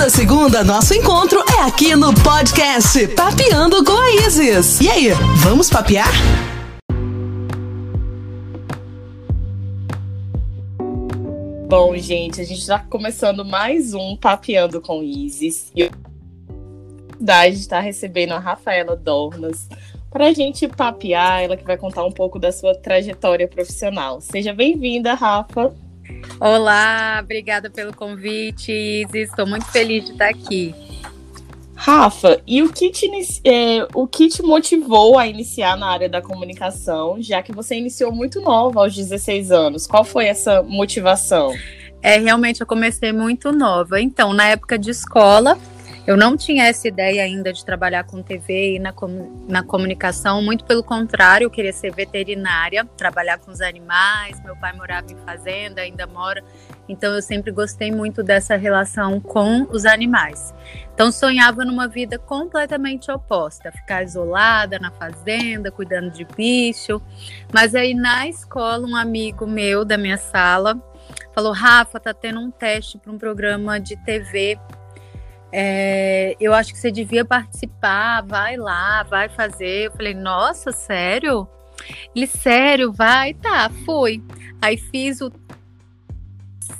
Toda segunda, nosso encontro é aqui no podcast Papeando com a Isis. E aí, vamos papear? Bom, gente, a gente está começando mais um Papeando com Isis. E de estar recebendo a Rafaela Dornas para a gente papear, ela que vai contar um pouco da sua trajetória profissional. Seja bem-vinda, Rafa. Olá, obrigada pelo convite, Isis. Estou muito feliz de estar aqui. Rafa, e o que, te, é, o que te motivou a iniciar na área da comunicação, já que você iniciou muito nova, aos 16 anos? Qual foi essa motivação? É, realmente eu comecei muito nova. Então, na época de escola, eu não tinha essa ideia ainda de trabalhar com TV e na, na comunicação, muito pelo contrário, eu queria ser veterinária, trabalhar com os animais. Meu pai morava em fazenda, ainda mora, então eu sempre gostei muito dessa relação com os animais. Então sonhava numa vida completamente oposta, ficar isolada na fazenda, cuidando de bicho. Mas aí na escola, um amigo meu da minha sala falou: Rafa, tá tendo um teste para um programa de TV é, eu acho que você devia participar, vai lá, vai fazer. Eu falei, nossa, sério? Ele, sério, vai? Tá, fui. Aí fiz o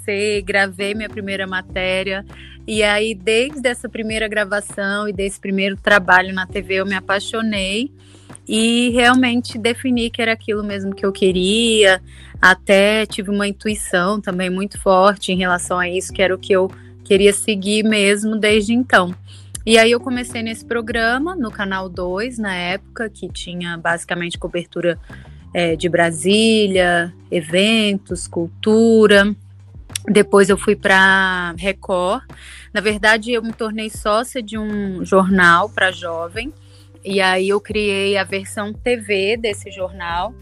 C, gravei minha primeira matéria. E aí, desde essa primeira gravação e desse primeiro trabalho na TV, eu me apaixonei e realmente defini que era aquilo mesmo que eu queria. Até tive uma intuição também muito forte em relação a isso, que era o que eu queria seguir mesmo desde então. E aí eu comecei nesse programa no canal 2 na época, que tinha basicamente cobertura é, de Brasília, eventos, cultura. Depois eu fui para Record. Na verdade, eu me tornei sócia de um jornal para jovem. E aí eu criei a versão TV desse jornal.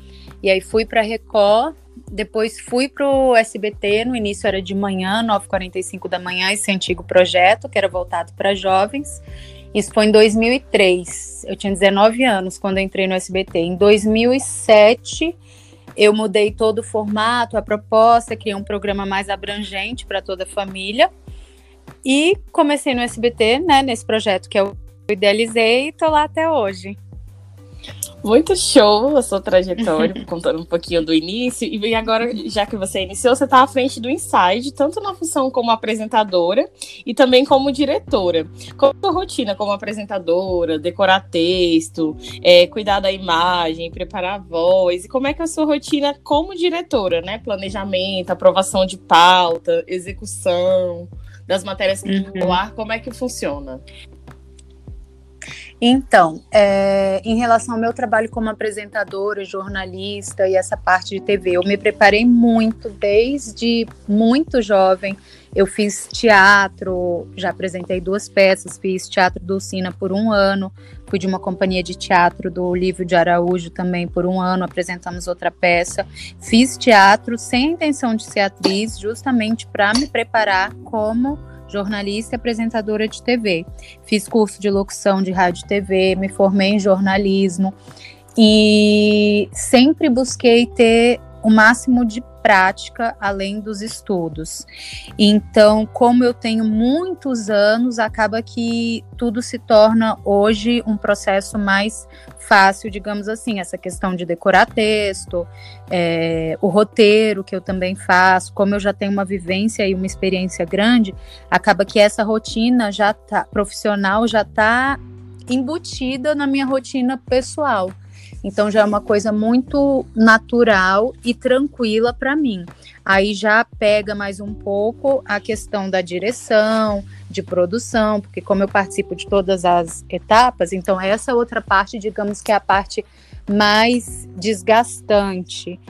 E aí fui para Record depois fui para o SBT, no início era de manhã, 9h45 da manhã, esse antigo projeto, que era voltado para jovens. Isso foi em 2003. Eu tinha 19 anos quando entrei no SBT. Em 2007, eu mudei todo o formato, a proposta, criei um programa mais abrangente para toda a família. E comecei no SBT, né, nesse projeto que eu idealizei e estou lá até hoje. Muito show a sua trajetória, contando um pouquinho do início. E agora, já que você iniciou, você está à frente do Inside, tanto na função como apresentadora e também como diretora. Qual a sua rotina como apresentadora, decorar texto, é, cuidar da imagem, preparar a voz? E como é que é a sua rotina como diretora, né? Planejamento, aprovação de pauta, execução das matérias que uhum. ar, como é que funciona? Então, é, em relação ao meu trabalho como apresentadora, jornalista e essa parte de TV, eu me preparei muito desde muito jovem. Eu fiz teatro, já apresentei duas peças, fiz teatro do Sina por um ano, fui de uma companhia de teatro do Livro de Araújo também por um ano, apresentamos outra peça. Fiz teatro sem intenção de ser atriz, justamente para me preparar como jornalista e apresentadora de TV. Fiz curso de locução de rádio e TV, me formei em jornalismo e sempre busquei ter o máximo de prática além dos estudos. Então, como eu tenho muitos anos, acaba que tudo se torna hoje um processo mais fácil, digamos assim, essa questão de decorar texto, é, o roteiro que eu também faço, como eu já tenho uma vivência e uma experiência grande, acaba que essa rotina já tá profissional já está embutida na minha rotina pessoal. Então já é uma coisa muito natural e tranquila para mim. Aí já pega mais um pouco a questão da direção, de produção, porque como eu participo de todas as etapas, então essa outra parte, digamos que é a parte mais desgastante.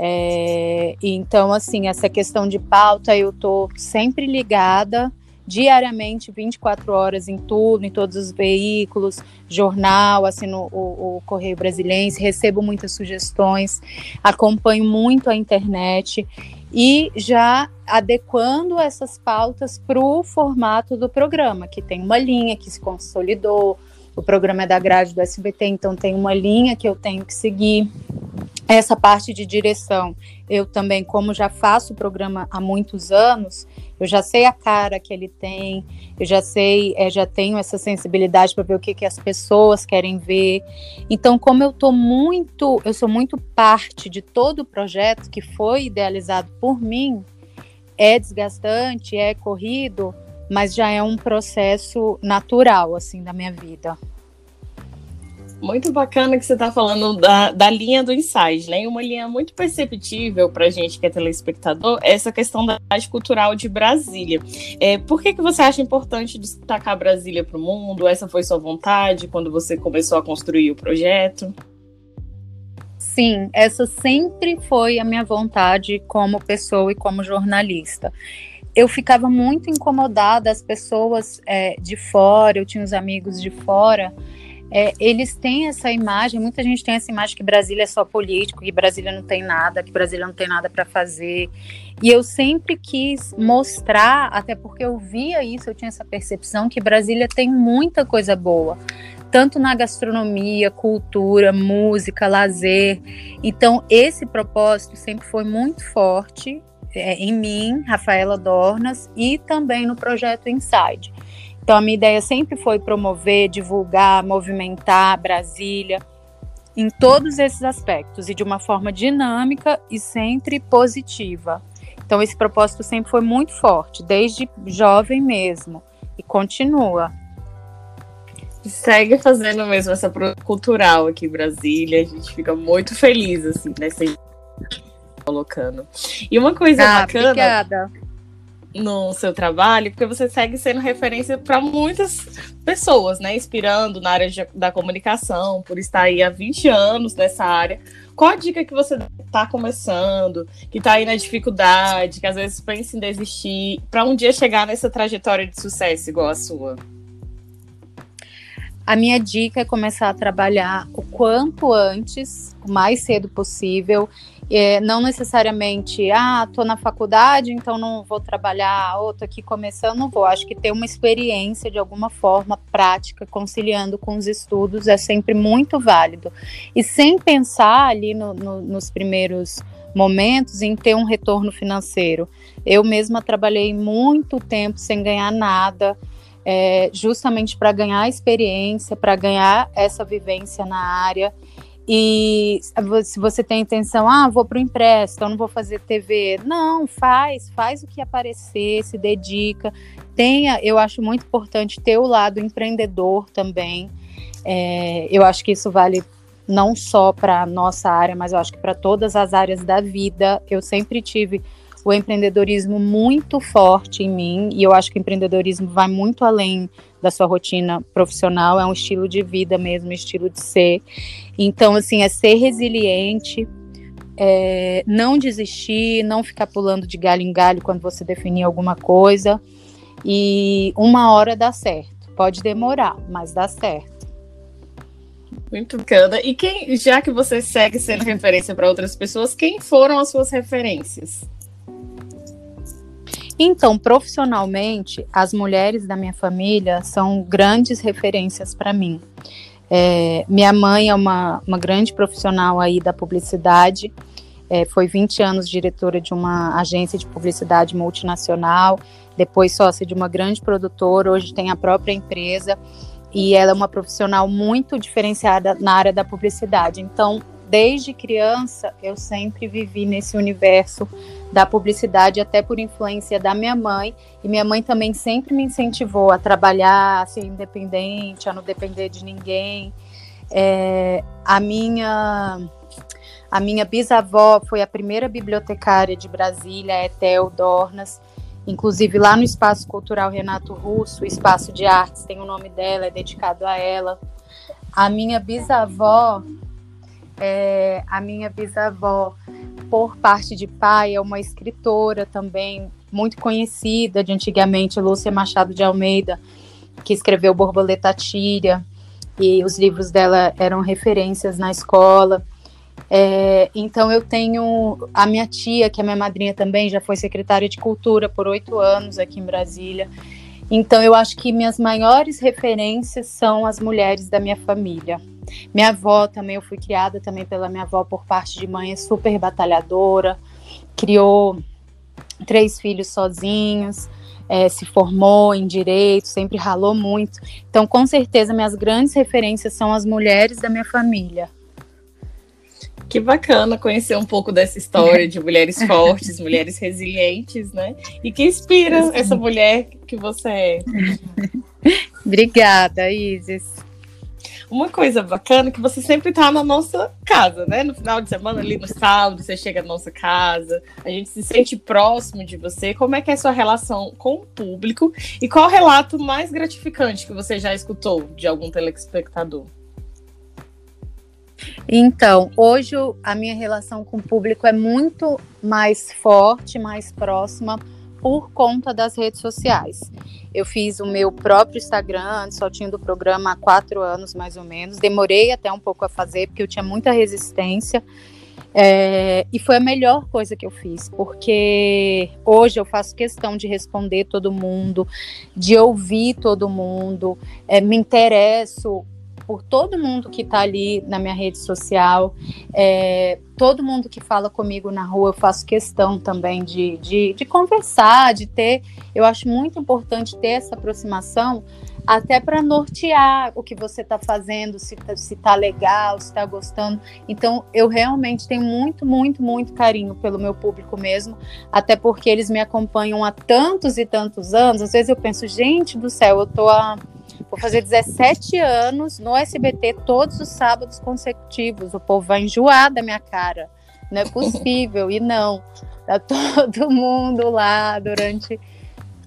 É, então, assim, essa questão de pauta, eu tô sempre ligada diariamente, 24 horas em tudo, em todos os veículos, jornal, assino o, o Correio Brasilense, recebo muitas sugestões, acompanho muito a internet e já adequando essas pautas para o formato do programa, que tem uma linha que se consolidou, o programa é da grade do SBT, então tem uma linha que eu tenho que seguir. Essa parte de direção. Eu também, como já faço o programa há muitos anos, eu já sei a cara que ele tem, eu já sei, é, já tenho essa sensibilidade para ver o que, que as pessoas querem ver. Então, como eu tô muito, eu sou muito parte de todo o projeto que foi idealizado por mim, é desgastante, é corrido, mas já é um processo natural assim da minha vida. Muito bacana que você está falando da, da linha do Inside, né? Uma linha muito perceptível para a gente que é telespectador, é essa questão da arte cultural de Brasília. É, por que, que você acha importante destacar Brasília para o mundo? Essa foi sua vontade quando você começou a construir o projeto? Sim, essa sempre foi a minha vontade como pessoa e como jornalista eu ficava muito incomodada, as pessoas é, de fora, eu tinha os amigos de fora, é, eles têm essa imagem, muita gente tem essa imagem que Brasília é só político, que Brasília não tem nada, que Brasília não tem nada para fazer. E eu sempre quis mostrar, até porque eu via isso, eu tinha essa percepção que Brasília tem muita coisa boa, tanto na gastronomia, cultura, música, lazer. Então, esse propósito sempre foi muito forte é, em mim, Rafaela Dornas, e também no projeto Inside. Então, a minha ideia sempre foi promover, divulgar, movimentar Brasília em todos esses aspectos e de uma forma dinâmica e sempre positiva. Então, esse propósito sempre foi muito forte, desde jovem mesmo, e continua. Segue fazendo mesmo essa cultural aqui em Brasília, a gente fica muito feliz, assim, nessa colocando. E uma coisa ah, bacana. Obrigada no seu trabalho, porque você segue sendo referência para muitas pessoas, né? Inspirando na área de, da comunicação, por estar aí há 20 anos nessa área. Qual a dica que você está começando, que está aí na dificuldade, que às vezes pensa em desistir, para um dia chegar nessa trajetória de sucesso igual a sua? A minha dica é começar a trabalhar o quanto antes, o mais cedo possível. É, não necessariamente, ah, tô na faculdade, então não vou trabalhar, ou tô aqui começando, não vou. Acho que ter uma experiência de alguma forma prática, conciliando com os estudos, é sempre muito válido. E sem pensar ali no, no, nos primeiros momentos em ter um retorno financeiro. Eu mesma trabalhei muito tempo sem ganhar nada é, justamente para ganhar experiência, para ganhar essa vivência na área. E se você tem a intenção, ah, vou para o empréstimo, não vou fazer TV. Não, faz, faz o que aparecer, se dedica. Tenha, eu acho muito importante ter o lado empreendedor também. É, eu acho que isso vale não só para nossa área, mas eu acho que para todas as áreas da vida. Eu sempre tive o empreendedorismo muito forte em mim e eu acho que o empreendedorismo vai muito além da sua rotina profissional, é um estilo de vida mesmo, um estilo de ser. Então, assim, é ser resiliente, é, não desistir, não ficar pulando de galho em galho quando você definir alguma coisa. E uma hora dá certo. Pode demorar, mas dá certo. Muito bacana. E quem, já que você segue sendo referência para outras pessoas, quem foram as suas referências? Então, profissionalmente, as mulheres da minha família são grandes referências para mim. É, minha mãe é uma, uma grande profissional aí da publicidade, é, foi 20 anos diretora de uma agência de publicidade multinacional, depois sócia de uma grande produtora, hoje tem a própria empresa e ela é uma profissional muito diferenciada na área da publicidade. Então, desde criança, eu sempre vivi nesse universo da publicidade, até por influência da minha mãe. E minha mãe também sempre me incentivou a trabalhar, a ser independente, a não depender de ninguém. É, a minha a minha bisavó foi a primeira bibliotecária de Brasília, Etel Dornas. Inclusive lá no Espaço Cultural Renato Russo, o Espaço de Artes tem o nome dela, é dedicado a ela. A minha bisavó é, a minha bisavó, por parte de pai, é uma escritora também muito conhecida de antigamente, Lúcia Machado de Almeida, que escreveu Borboleta Tíria, e os livros dela eram referências na escola. É, então eu tenho a minha tia, que é minha madrinha também, já foi secretária de cultura por oito anos aqui em Brasília. Então eu acho que minhas maiores referências são as mulheres da minha família Minha avó também, eu fui criada também pela minha avó por parte de mãe, é super batalhadora, criou três filhos sozinhos, é, se formou em direito, sempre ralou muito. Então, com certeza, minhas grandes referências são as mulheres da minha família. Que bacana conhecer um pouco dessa história de mulheres fortes, mulheres resilientes, né? E que inspira essa mulher que você é. Obrigada, Isis. Uma coisa bacana é que você sempre está na nossa casa, né? No final de semana, ali no sábado, você chega na nossa casa, a gente se sente próximo de você. Como é que é a sua relação com o público? E qual o relato mais gratificante que você já escutou de algum telespectador? Então, hoje a minha relação com o público é muito mais forte, mais próxima por conta das redes sociais. Eu fiz o meu próprio Instagram, só tinha do programa há quatro anos mais ou menos. Demorei até um pouco a fazer, porque eu tinha muita resistência. É, e foi a melhor coisa que eu fiz, porque hoje eu faço questão de responder todo mundo, de ouvir todo mundo, é, me interesso por todo mundo que está ali na minha rede social, é, todo mundo que fala comigo na rua, eu faço questão também de, de, de conversar, de ter. Eu acho muito importante ter essa aproximação, até para nortear o que você está fazendo, se está se tá legal, se está gostando. Então, eu realmente tenho muito, muito, muito carinho pelo meu público mesmo, até porque eles me acompanham há tantos e tantos anos. Às vezes eu penso, gente do céu, eu tô há Vou fazer 17 anos no SBT todos os sábados consecutivos. O povo vai enjoar da minha cara. Não é possível. e não. Tá todo mundo lá durante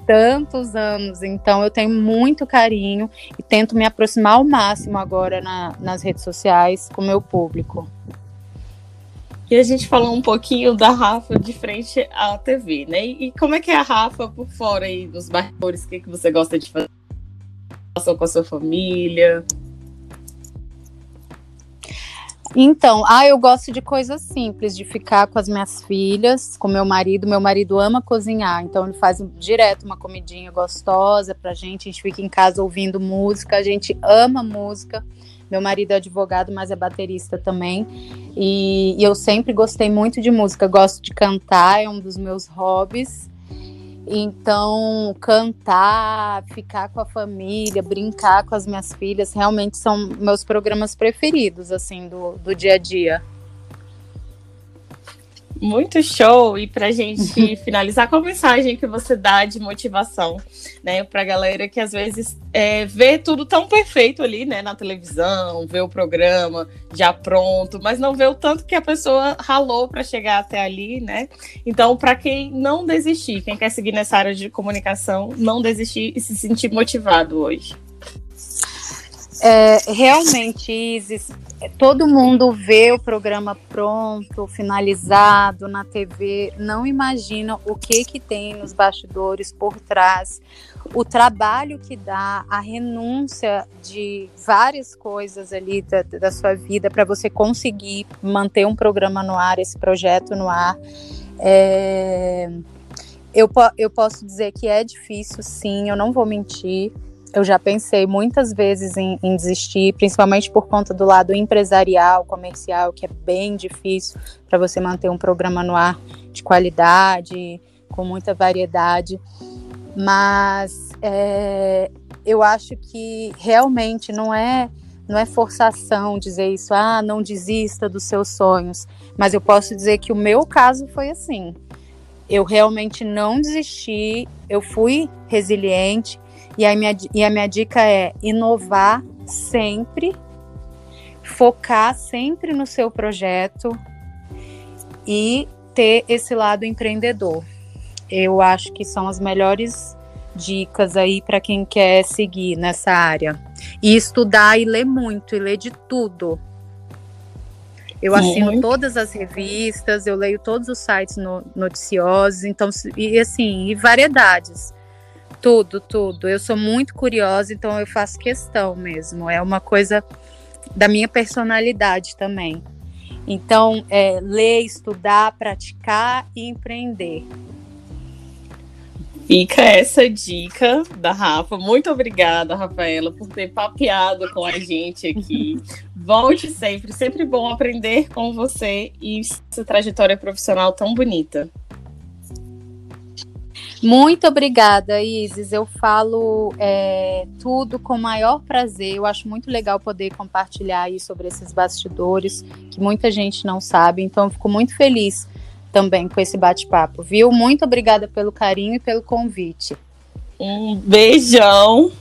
tantos anos. Então eu tenho muito carinho e tento me aproximar ao máximo agora na, nas redes sociais com o meu público. E a gente falou um pouquinho da Rafa de frente à TV, né? E como é que é a Rafa por fora aí dos bastidores? O que, que você gosta de fazer? Relação com a sua família? Então, ah, eu gosto de coisas simples, de ficar com as minhas filhas, com meu marido. Meu marido ama cozinhar, então ele faz direto uma comidinha gostosa pra gente. A gente fica em casa ouvindo música, a gente ama música. Meu marido é advogado, mas é baterista também. E, e eu sempre gostei muito de música, gosto de cantar, é um dos meus hobbies. Então, cantar, ficar com a família, brincar com as minhas filhas, realmente são meus programas preferidos, assim, do, do dia a dia. Muito show! E para a gente finalizar, qual a mensagem que você dá de motivação, né, para a galera que às vezes é, vê tudo tão perfeito ali, né, na televisão, vê o programa já pronto, mas não vê o tanto que a pessoa ralou para chegar até ali, né? Então, para quem não desistir, quem quer seguir nessa área de comunicação, não desistir e se sentir motivado hoje. É, realmente, Isis, todo mundo vê o programa pronto, finalizado na TV, não imagina o que que tem nos bastidores por trás, o trabalho que dá, a renúncia de várias coisas ali da, da sua vida para você conseguir manter um programa no ar, esse projeto no ar. É, eu, eu posso dizer que é difícil, sim, eu não vou mentir eu já pensei muitas vezes em, em, desistir, principalmente por conta do lado empresarial, comercial, que é bem difícil para você manter um programa no ar de qualidade, com muita variedade. Mas é, eu acho que realmente não é não é forçação dizer isso, ah, não desista dos seus sonhos. Mas eu posso dizer que o meu caso foi assim. Eu realmente não desisti, eu fui resiliente, e a minha, e a minha dica é inovar sempre, focar sempre no seu projeto e ter esse lado empreendedor. Eu acho que são as melhores dicas aí para quem quer seguir nessa área. E estudar e ler muito, e ler de tudo. Eu assino todas as revistas, eu leio todos os sites no, noticiosos, então, e assim, e variedades. Tudo, tudo. Eu sou muito curiosa, então eu faço questão mesmo. É uma coisa da minha personalidade também. Então, é, ler, estudar, praticar e empreender. Fica essa dica da Rafa. Muito obrigada, Rafaela, por ter papeado com a gente aqui. Volte sempre, sempre bom aprender com você e essa trajetória profissional tão bonita. Muito obrigada, Isis. Eu falo é, tudo com maior prazer. Eu acho muito legal poder compartilhar aí sobre esses bastidores que muita gente não sabe. Então, fico muito feliz também com esse bate-papo, viu? Muito obrigada pelo carinho e pelo convite. Um beijão.